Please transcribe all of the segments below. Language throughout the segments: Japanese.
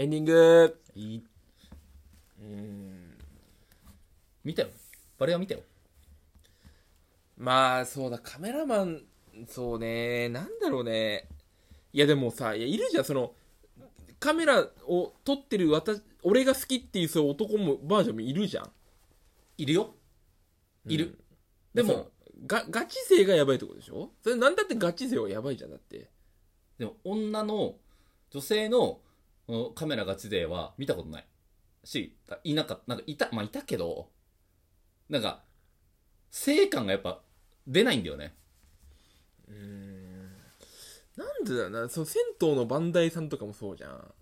エンディングいい。うん見たよ。バレは見たよ。まあそうだカメラマンそうねなんだろうねいやでもさいやいるじゃんそのカメラを撮ってる私俺が好きっていうそういう男もバージョンもいるじゃんいるよ。いる。でもでも、がガチ勢がやばいとこでしょ？それなんだってガチ勢はやばいじゃんだってでも女の、女性のこのカメラガチ勢は見たことない。し、いなかった、なんかいた、まあいたけど、なんか、性感がやっぱ出ないんだよね。なんでだよな。その銭湯のバンダイさんとかもそうじゃん。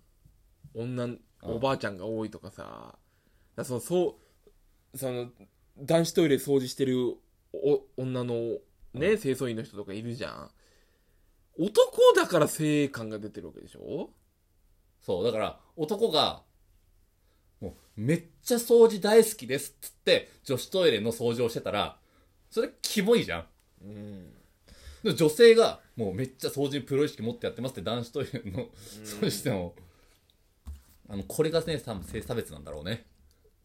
女おばあちゃんが多いとかさ。だそのそうその男子トイレ掃除してるお女のね、清掃員の人とかいるじゃん。男だから性感が出てるわけでしょ？そう、だから男が、もうめっちゃ掃除大好きですっつって、女子トイレの掃除をしてたら、それキモいじゃん。うん女性が、もうめっちゃ掃除にプロ意識持ってやってますって男子トイレの、そうしても、あの、これがね、多分性差別なんだろうね。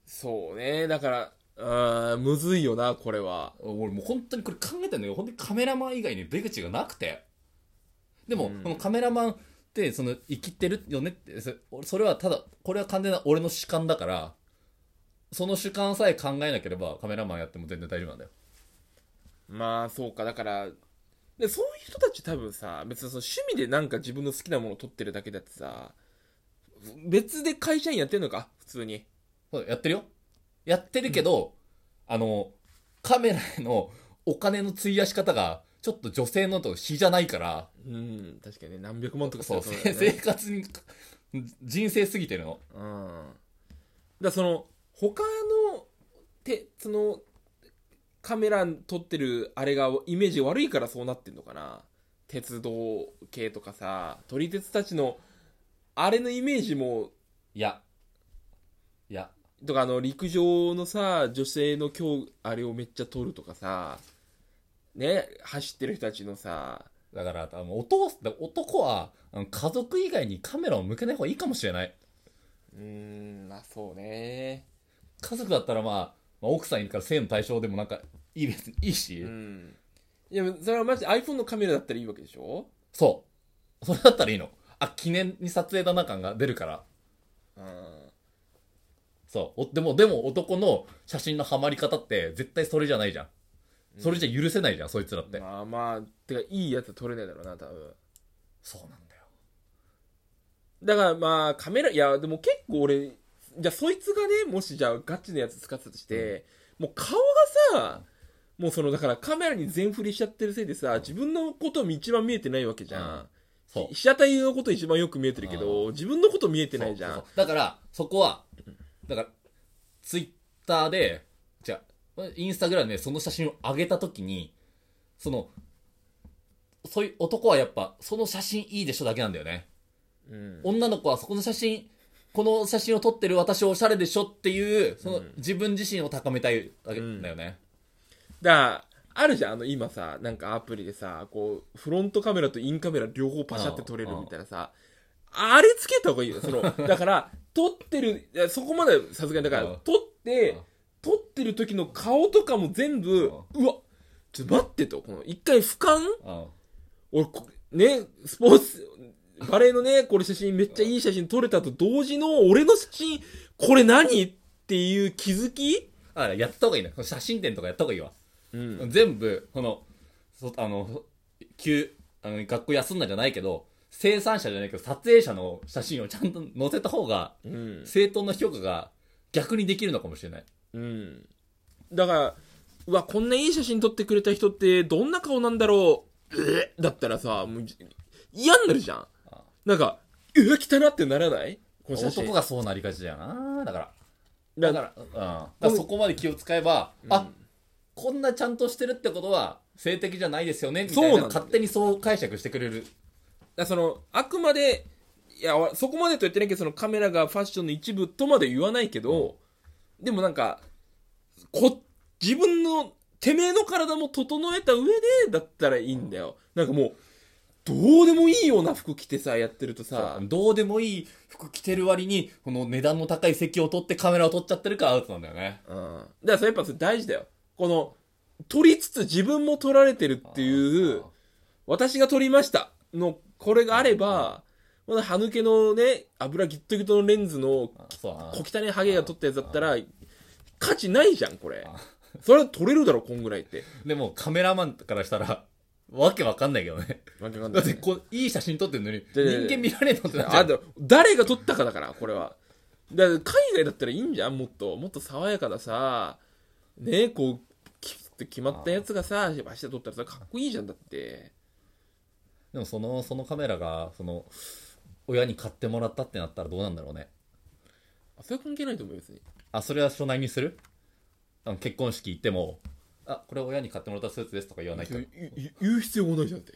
そうねだからあーむずいよなこれは俺もう本当にこれ考えたんだよ。本当にカメラマン以外に出口がなくて。でも、うんこのカメラマンその、生きてるよねって、そそれはただ、これは完全な俺の主観だから、その主観さえ考えなければカメラマンやっても全然大丈夫なんだよ。まあそうかだからでそういう人たち多分さ別にその趣味でなんか自分の好きなものを撮ってるだけだってさ別で会社員やってんのか？普通にそうやってるよ。やってるけど、あの、カメラへのお金の費やし方が、ちょっと女性のと比じゃないから、うん確かにね。何百万とかそう、だよせ 生ね活に、人生すぎてるの。うん。だその他のてそのカメラ撮ってるあれがイメージ悪いからそうなってんのかな。鉄道系とかさ撮り鉄たちのあれのイメージも。いや。いや。とかあの陸上のさ女性の今日あれをめっちゃ撮るとかさね走ってる人たちのさだから、あの男男は、あの家族以外にカメラを向けない方がいいかもしれない。うーんまあそうね家族だったらまあ、まあ奥さんいるから性の対象でもなんか、いい別にいいし、うんいやそれはマジで iPhone のカメラだったらいいわけでしょ？そう。それだったらいいの。あ、記念に撮影だな感が出るから。うんそう。おでも、でも男の写真のハマり方って絶対それじゃないじゃん。それじゃ許せないじゃん、そいつらって。まあまあてかいいやつ撮れないだろうな多分。そうなんだよ。だからまあカメラいやでも結構俺じゃあそいつがねもしじゃあガチのやつ使ってたとして、もう顔がさもうそのだからカメラに全振りしちゃってるせいでさ自分のこと一番見えてないわけじゃん、そう。被写体のこと一番よく見えてるけど自分のこと見えてないじゃん。そうそうそう。だから、そこは、だから、ツイッターで、じゃあ、インスタグラムでその写真を上げたときに、その、そういう男はやっぱ、その写真いいでしょだけなんだよね。うん。女の子はそこの写真、この写真を撮ってる私おしゃれでしょっていう、その自分自身を高めたいだけだよね。だからあるじゃんあの今さなんかアプリでさこうフロントカメラとインカメラ両方パシャって撮れるみたいなさ。あれつけた方がいいよその。だから撮ってるそこまでさすがにだからうん。撮ってうん撮ってる時の顔とかも全部うわちょっと待ってとこの一回俯瞰？うん。俺こねスポーツバレーのねこれ写真めっちゃいい写真撮れたと同時の俺の写真これ何っていう気づき？あやった方がいいね。写真展とかやった方がいいわ。うん全部、この、そあの、休、あの、学校休んだじゃないけど、生産者じゃないけど、撮影者の写真をちゃんと載せた方が、うん正当な評価が逆にできるのかもしれない。うん。だから、うわ、こんないい写真撮ってくれた人ってどんな顔なんだろうえだったらさ、もう嫌になるじゃんあ。なんか、うわ、汚ってならない？この写真。男がそうなりがちだよなだから。だから、うん。だからそこまで気を使えば、あ、こんなちゃんとしてるってことは、性的じゃないですよね、みたいな。勝手にそう解釈してくれる。らその、あくまで、いや、そこまでと言ってないけど、そのカメラがファッションの一部とまで言わないけど、でもなんか、こ、自分の、てめえの体も整えた上で、だったらいいんだよ。なんかもう、どうでもいいような服着てさ、やってるとさ、どうでもいい服着てる割に、この値段の高い席を取ってカメラを撮っちゃってるからアウトなんだよね。うん。だからそれやっぱそれ大事だよ。この、撮りつつ自分も撮られてるっていう、私が撮りましたの、これがあれば、この歯抜けのね、油ギットギトのレンズの。小汚いハゲが撮ったやつだったら、価値ないじゃん、これ。それは撮れるだろ、こんぐらいって。でもカメラマンからしたら、わけわかんないけどね。わけわかんないだってこう、いい写真撮ってんのに、人間見られんのってなっちゃう。あと、誰が撮ったかだから、これは。だ海外だったらいいんじゃんもっと。もっと爽やかなさ、ねこう、きって決まったやつがさ、足で撮ったらさ、かっこいいじゃんだって。でもその、そのカメラが、その、親に買ってもらったってなったらどうなんだろうね。あそれは関係ないと思うよ、別に。あ、それは所内にする？あの結婚式行っても、あ、これ親に買ってもらったスーツですとか言わないと。言う必要がないじゃんって。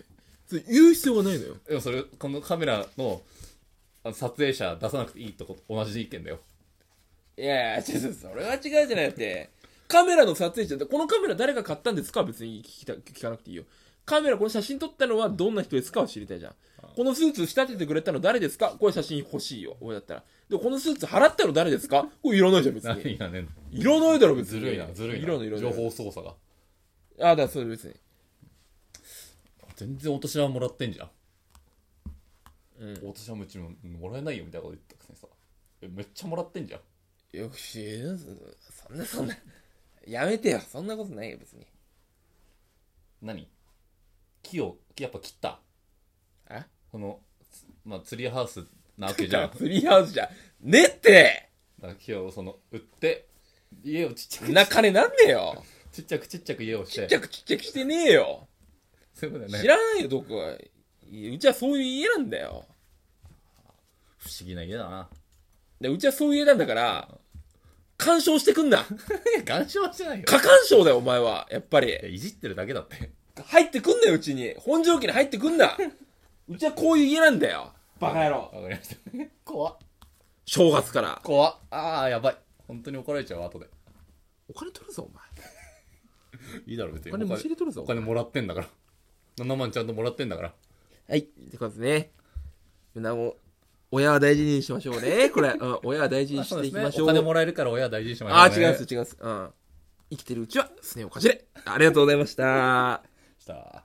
それ言う必要がないのよ。でもそれ、このカメラのあの撮影者出さなくていいとこと同じ意見だよ。いやいや、違う違うそれは違うじゃなくて、カメラの撮影者って、このカメラ誰が買ったんですか？は別に聞きた聞かなくていいよ。カメラこの写真撮ったのはどんな人ですかを知りたいじゃん。このスーツ仕立ててくれたの誰ですか？これ写真欲しいよ。俺だったら。で、このスーツ払ったの誰ですか？これいらないじゃん、別に。何やね？ん。いらないだろ、別に。ずるいな、ずるいな。いらない、いらない。情報操作が。あ、だからそれ別に。全然お年玉もらってんじゃん。うんお年玉うちももらえないよみたいなこと言ったくせにさ。えめっちゃもらってんじゃん。よし、そんな、そんな。やめてよ。そんなことないよ、別に。何？木を、やっぱ切った。あこの、つまあ、ツリーハウスなわけじゃん。ツリーハウスじゃん。ねってだから木をその、売って、家をちっちゃく、な金なんねえよ。ちっちゃくちっちゃく家をして。ちっちゃくちっちゃくしてねえよ。そういうことね。知らないよ、どこは。うちはそういう家なんだよ。不思議な家だな。でうちはそういう家なんだから、干渉してくんな。干渉はしてないよ。過干渉だよ、お前は。やっぱりいじってるだけだって。入ってくんなよ、うちに。本条期に入ってくんな。うちはこういう家なんだよ。バカ野郎。わかりました。怖っ。正月から。怖っ。ああ、やばい。本当に怒られちゃう、後で。お金取るぞ、お前。いいだろ、別に。お金むしり取るぞお。金もらってんだから。7万ちゃんともらってんだから。はい。ってことですね。みんなも、親は大事にしましょうね。これ、うん、親は大事にしていきましょう。お金もらえるから親は大事にしましょう、あー、違います、違います。うん。生きてるうちは、すねをかじれ。ありがとうございました。した。